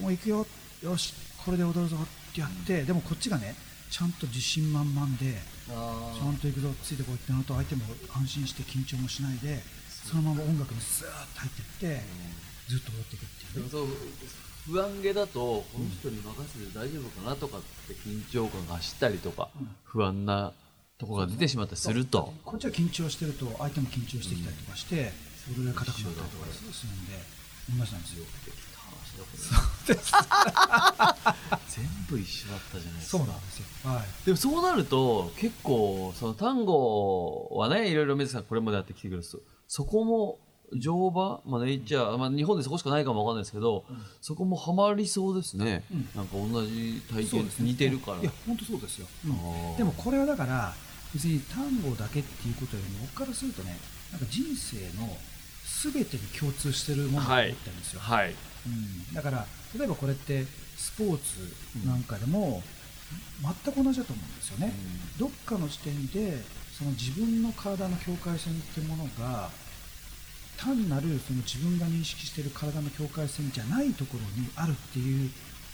Speaker 1: もう行くよよしこれで踊るぞってやって、うん、でもこっちがねちゃんと自信満々でちゃんと行くぞついてこいってなると相手も安心して緊張もしないでそのまま音楽にスーッと入っていって、ずっと踊っていくっていう、ね、
Speaker 2: 不安げだとこの人に任せて大丈夫かなとかって緊張感が走ったりとか、不安なところが出てしまったりすると。
Speaker 1: こっちは緊張してると相手も緊張してきたりとかして、それが硬くなったりとかするんで同じなんですよ。
Speaker 2: 全部一緒だったじゃないです
Speaker 1: か。そうなんですよ、はい、
Speaker 2: でもそうなると結構その単語はねいろいろ水さんこれまでやってきてくれるとそこも乗馬、まあね、じゃあ、まあ、日本でそこしかないかもわかんないですけど、うん、そこもはまりそうですね、うん、なんか同じ体験、ね、似てるから。い
Speaker 1: や本当そうですよ、うん、でもこれはだから別に単語だけっていうことよりも僕からするとねなんか人生の全てに共通してるものが思ってるんですよ、はい。はい、うん、だから例えばこれってスポーツなんかでも全く同じだと思うんですよね、どっかの時点でその自分の体の境界線ってものが単なるその自分が認識している体の境界線じゃないところにあるっていう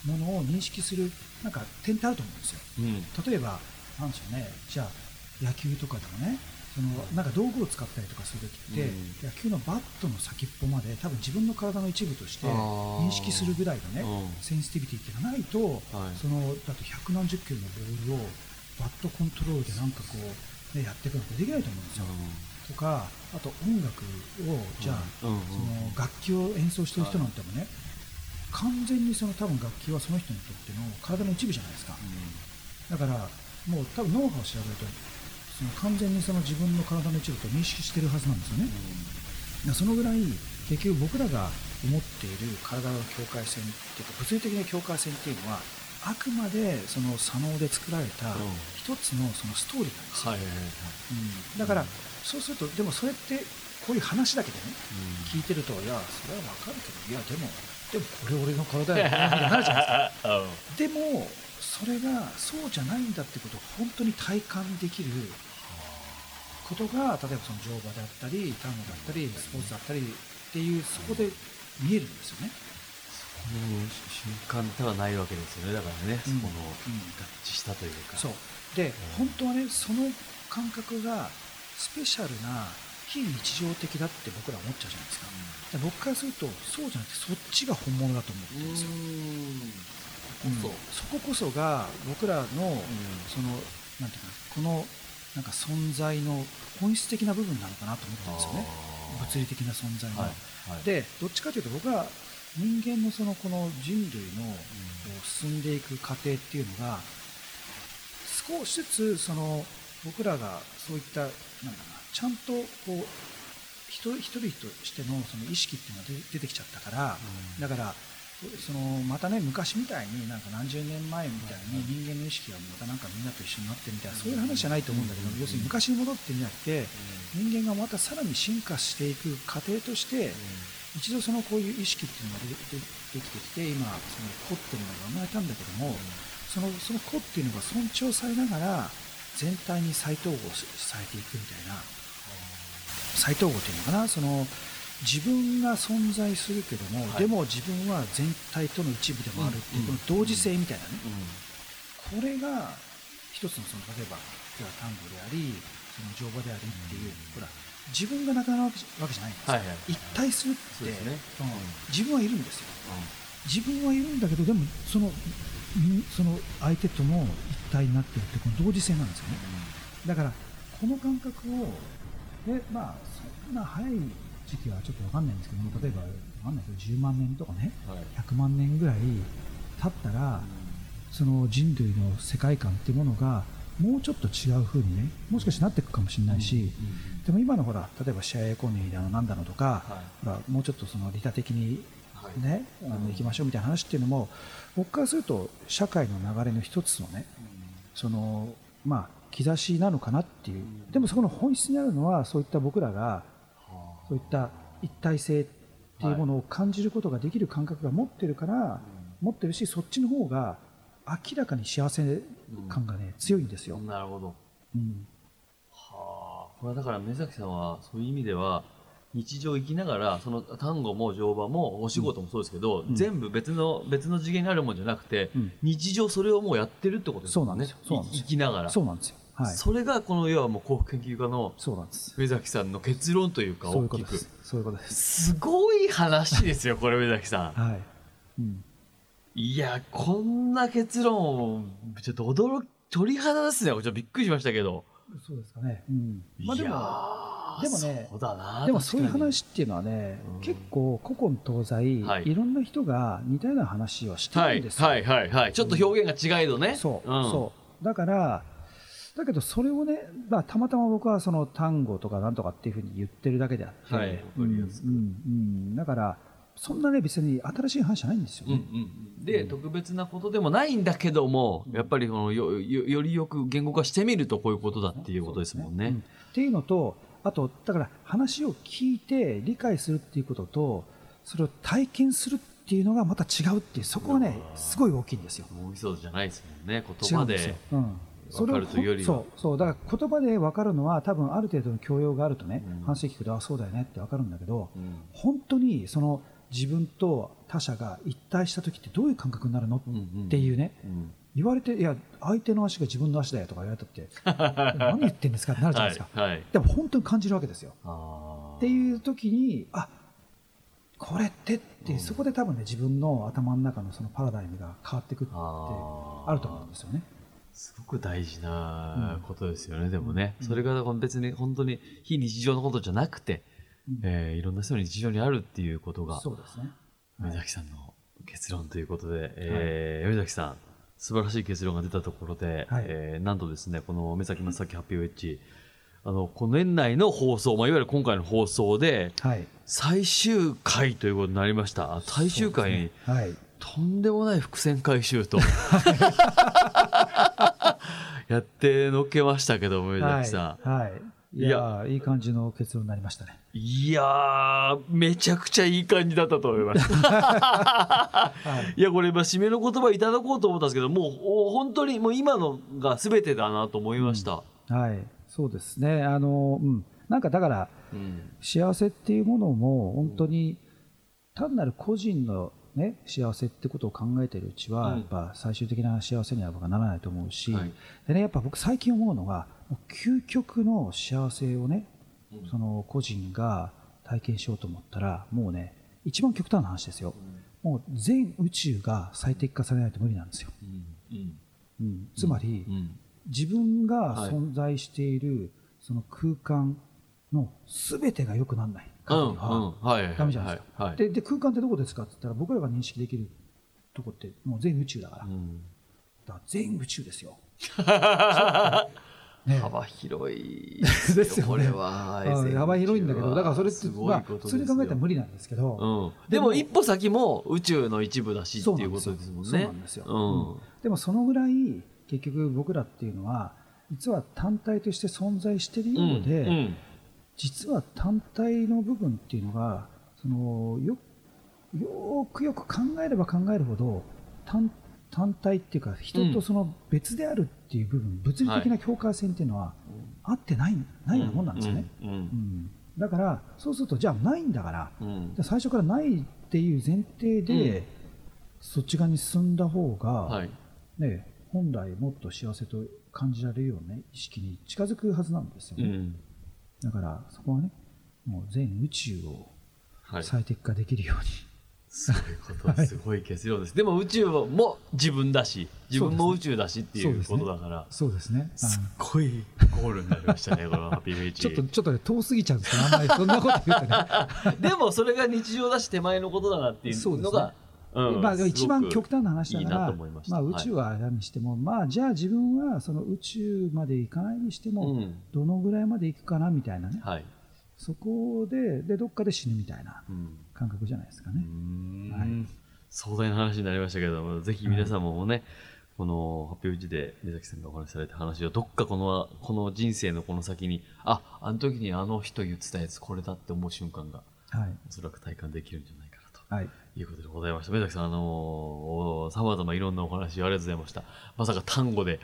Speaker 1: ものを認識するなんか点ってあると思うんですよ、うん、例えばなんでしょうね。じゃあ野球とかでもねそのなんか道具を使ったりとかするときって、うん、野球のバットの先っぽまで多分自分の体の一部として認識するぐらいのね、センシティビティっていうのがないと、はい、そのだと百何十キロのボールをバットコントロールでなんかこう、ね、やっていくのってできないと思うんですよ。とかあと音楽をじゃあ、その楽器を演奏してる人なんてもね、完全にその多分楽器はその人にとっての体の一部じゃないですか、だからもう多分ノウハウを調べるとその完全にその自分の体の一部と認識してるはずなんですよね、うん、そのぐらい結局僕らが思っている体の境界線っていうか物理的な境界線っていうのはあくまでその左脳で作られた一つのそのストーリーなんですよ、はいはいはい。うん、だからそうするとでもそれってこういう話だけでね、うん、聞いてるといやそれはわかるけどいやでもでもこれ俺の体やみたいになるじゃないですか。[laughs] でもそれがそうじゃないんだってことを本当に体感できることが例えばその乗馬であったり単語だったりスポーツだったりっていうそこで見えるんですよね。
Speaker 2: その瞬間ではないわけですよねだからね、うん、そこの合致したというか。
Speaker 1: そう。で、うん、本当はねその感覚がスペシャルな非日常的だって僕ら思っちゃうじゃないですか、うん、僕からするとそうじゃなくてそっちが本物だと思ってるんですよ。うん、そここそが僕らの、そのなんていうかこのなんか存在の本質的な部分なのかなと思ったんですよね。物理的な存在の、はいはい、でどっちかというと僕は人間のそのこの人類の進んでいく過程っていうのが少しずつその僕らがそういったなんだなちゃんとこう一人一人としてのその意識っていうのが出てきちゃったから、だからそのまたね昔みたいになんか何十年前みたいに人間の意識がまたなんかみんなと一緒になってみたいなそういう話じゃないと思うんだけど要するに昔に戻ってみなくて人間がまたさらに進化していく過程として一度そのこういう意識っていうのがでできてきて今その子っていうのが生まれたんだけどもそのその子っていうのが尊重されながら全体に再統合されていくみたいな。再統合っていうのかな？その自分が存在するけども、はい、でも自分は全体との一部でもあるっていう、この同時性みたいなね、これが一つのその例えば単語でありその乗馬でありっていう、ほら自分がなくなるわけじゃないんですよ、はいはい、一体するって、ね。うん、自分はいるんですよ、うん、自分はいるんだけどでもそのその相手とも一体になってるってこの同時性なんですよね、うん、だからこの感覚をでまあそんな早い時期はちょっと分かんないんですけども例えば分かんないですけど10万年とかね、はい、100万年ぐらい経ったら、その人類の世界観っていうものがもうちょっと違う風にねもしかしてなっていくかもしれないし、でも今のほら例えば試合エコノミーだのなんだのとか、はい、ほらもうちょっとその利他的にね、はい、あの行きましょうみたいな話っていうのも僕からすると社会の流れの一つのね、そのまあ兆しなのかなっていう、でもそこの本質にあるのはそういった僕らがそういった一体性っていうものを感じることができる感覚が持ってるから、持ってるしそっちの方が明らかに幸せ感がね、強いんですよ。
Speaker 2: なるほど、うん、はあ。これはだから目崎さんはそういう意味では日常生きながらその単語も乗馬もお仕事もそうですけど、うん、全部別の別の次元にあるもんじゃなくて、うん、日常それをもうやってるってことですね。
Speaker 1: そうなんですよ。
Speaker 2: 生きながら。
Speaker 1: そうなんですよ
Speaker 2: はい、それがこの要はもう幸福研究家の目崎さんの結論というか大きく。
Speaker 1: そういうことです。
Speaker 2: すごい話ですよこれ目崎さん、
Speaker 1: はい。うん、
Speaker 2: いやこんな結論ちょっと驚き鳥肌ですね。ちょっとびっくりしましたけど。
Speaker 1: そうですかね、うん、まあでもでもね
Speaker 2: そうだな
Speaker 1: でもそういう話っていうのはね、うん、結構古今東西、はい、いろんな人が似たような話をしてるんですよ、
Speaker 2: はい、はいはいはい。ちょっと表現が違いどね、
Speaker 1: そう、そう。だからだけどそれをね、まあ、たまたま僕はその単語とかなんとかっていうふうに言ってるだけであって、はいうんうん、だからそんなね別に新しい話じゃないんですよ、ね。
Speaker 2: うんうん、で、うん、特別なことでもないんだけどもやっぱりこのよよりよく言語化してみるとこういうことだっていうことですもんね。ね
Speaker 1: っていうのとあとだから話を聞いて理解するっていうこととそれを体験するっていうのがまた違うっていうそこはねすごい大きいんですよ。
Speaker 2: 大きそうじゃないですもんね言葉で。うん、分かるというより
Speaker 1: そうそう。だから言葉で分かるのは多分ある程度の教養があるとね、うん、話聞くとあそうだよねって分かるんだけど、うん、本当にその自分と他者が一体した時ってどういう感覚になるの、っていうね、言われていや相手の足が自分の足だよとか言われたって何言ってんですかってなるじゃないですか、はいはい、でも本当に感じるわけですよ。っていう時にあこれってって、うん、そこで多分ね自分の頭の中のそのパラダイムが変わってくってあると思うんですよね。
Speaker 2: すごく大事なことですよね、うん、でもね、それが別に本当に非日常のことじゃなくて、うん、えー、いろんな人の日常にあるっていうことが、
Speaker 1: そうですね。
Speaker 2: 梅崎さんの結論ということで、はい、えー、梅崎さん、素晴らしい結論が出たところで、はい、えー、なんとですね、この目崎正樹ハッピーウェッジ、あの、この年内の放送、まあ、いわゆる今回の放送で、はい、最終回ということになりました。最終回に、ね、はい、とんでもない伏線回収と [laughs] やってのけましたけど、梅崎さん。はい。はい
Speaker 1: いやいい感じの結論になりましたね。
Speaker 2: いやめちゃくちゃいい感じだったと思います。[laughs] はい、いや、これ、締めの言葉いただこうと思ったんですけど、もう本当にもう今のが全てだなと思いました。
Speaker 1: うん、はい、そうですね。あの、うん、なんかだから、うん、幸せっていうものも本当に単なる個人のね、幸せってことを考えているうちは、やっぱ最終的な幸せには僕はならないと思うし、はい、でね、やっぱ僕最近思うのが、究極の幸せをね、その個人が体験しようと思ったら、もうね、一番極端な話ですよ。もう全宇宙が最適化されないと無理なんですよ。うん、つまり、自分が存在しているその空間の全てが良くならない。限りはダメじゃないですか。でで空間ってどこですかって言ったら僕らが認識できるとこってもう全宇宙だから。だから全宇宙ですよ。[laughs]
Speaker 2: ね、幅広いですよ、[laughs] これは。
Speaker 1: 幅広いんだけど、だからそれって、まあ、普通に考えたら無理なんですけ
Speaker 2: ど、うん、でも一歩先も宇宙の一部だしっていうことですもんね。そうなんですよ。
Speaker 1: うん、でもそのぐらい、結局僕らっていうのは、実は単体として存在しているようで、うん、実は単体の部分っていうのがそのよよくよく考えれば考えるほど単単体っていうか人とその別であるっていう部分、うん、物理的な境界線っていうのはあってない,、ないようなもんなんですよね、うん、うん、だからそうするとじゃあないんだから、じゃ最初からないっていう前提で、そっち側に進んだ方が、はい、ね、本来もっと幸せと感じられるような、ね、意識に近づくはずなんですよね。だからそこはねもう全宇宙を最適化できるように、はい、
Speaker 2: そういうことす。ごい結論です、でも宇宙も自分だし自分も宇宙だしっていうことだから。
Speaker 1: そうですね。
Speaker 2: すっごいゴールになりましたねこのハッピーメイチ。[laughs]
Speaker 1: ちょっとちょっとね遠すぎちゃうんですけどあんまりそんなこと言うと
Speaker 2: ね。[laughs] でもそれが日常だし手前のことだなっていうのが
Speaker 1: うん、まあ、一番極端な話だからまあ、宇宙は何にしても、はい、まあ、じゃあ自分はその宇宙まで行かないにしても、どのぐらいまで行くかなみたいなね、はい、そこででどっかで死ぬみたいな感覚じゃないですかね。
Speaker 2: はい、壮大な話になりましたけどもぜひ皆さんもね、はい、この発表時で目崎さんがお話しされた話をどっかこのこの人生のこの先にああの時にあの人言ってたやつこれだって思う瞬間が、はい、おそらく体感できるんじゃないかなと。はいいうことでございました。目崎さん、あのー、さまざまいろんなお話ありがとうございました。まさか単語で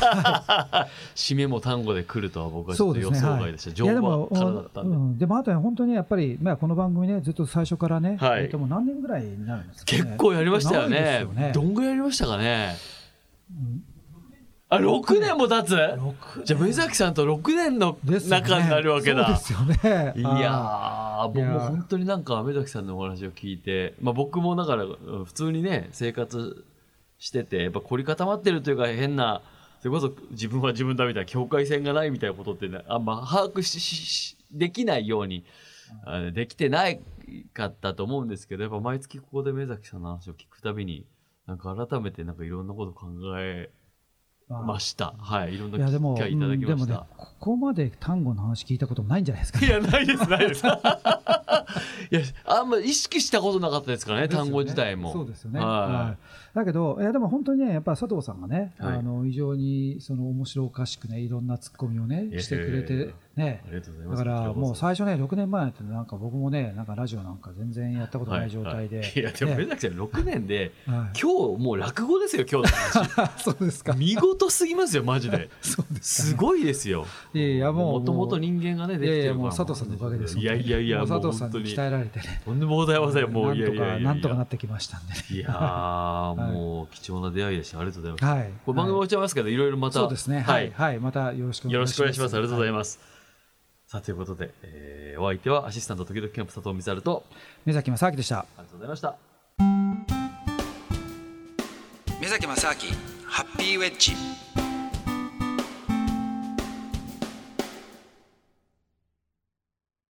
Speaker 2: [laughs] 締めも単語で来るとは僕はちょっと予想外でした。
Speaker 1: ねはい、乗馬からだったんで。うん、でもあとは本当にやっぱり、まあ、この番組ね、ずっと最初からね、はい、えー、とも何年ぐらいになるんですか、
Speaker 2: ね、結構やりましたよね。よねどんぐらいやりましたかね。うんあ、6年も経つ？じゃあ、目崎さんと6年の仲になるわけだ。
Speaker 1: ね、ですよね。
Speaker 2: いや僕も本当になんか、目崎さんのお話を聞いて、まあ僕もだから、普通にね、生活してて、やっぱ凝り固まってるというか、変な、それこそ自分は自分だみたいな境界線がないみたいなことって、ね、あんま把握ししできないように、うん、できてないかったと思うんですけど、やっぱ毎月ここで目崎さんの話を聞くたびに、なんか改めてなんかいろんなこと考えました。はい、いろんな機会いただきました。でもね、
Speaker 1: ここまで単語の話聞いたこともないんじゃないですか、
Speaker 2: ね、いや、ないです、ないです。いや、あんま意識したことなかったですからね、ね単語自体も。
Speaker 1: そうですよね。はい。だけど、いや、でも本当にね、やっぱ佐藤さんがね、はい、あの、非常に、その面白おかしくね、いろんなツッコミをね、してくれて、ね、だからもう最初ね、6年前ってなんか僕もね、なんかラジオなんか全然やったことない状態で。はい
Speaker 2: はい、いや、でも目崎さん、6年で、はい、今日もう落語ですよ、今日の
Speaker 1: 話。[laughs] そうですか。
Speaker 2: 見事すぎますよ、マジで。そうです、ね、すごいですよ。
Speaker 1: いやいや、も
Speaker 2: う。もともと人間がね、できてるから。いやいや、
Speaker 1: もう佐藤さんのおかげです。
Speaker 2: いやいやいや、
Speaker 1: 佐藤さんに鍛えられてね。
Speaker 2: とんでもございません、もう、いやいや
Speaker 1: なんとかなってきましたんで、ね。
Speaker 2: いやもう貴重な出会いでした。ありがとうございます。はい。これ番組終わっちゃいますけど、いろいろまた。
Speaker 1: そうですね。はい。はい。またよろしくお願いします。よろしくお願いします。
Speaker 2: ありがとうございます。さあ、ということで、えー、お相手はアシスタント時々キャンプ佐藤光晴と
Speaker 1: 目崎正明でした。あ
Speaker 2: りがとうございました。
Speaker 3: 目崎正明ハッピーウェッジ。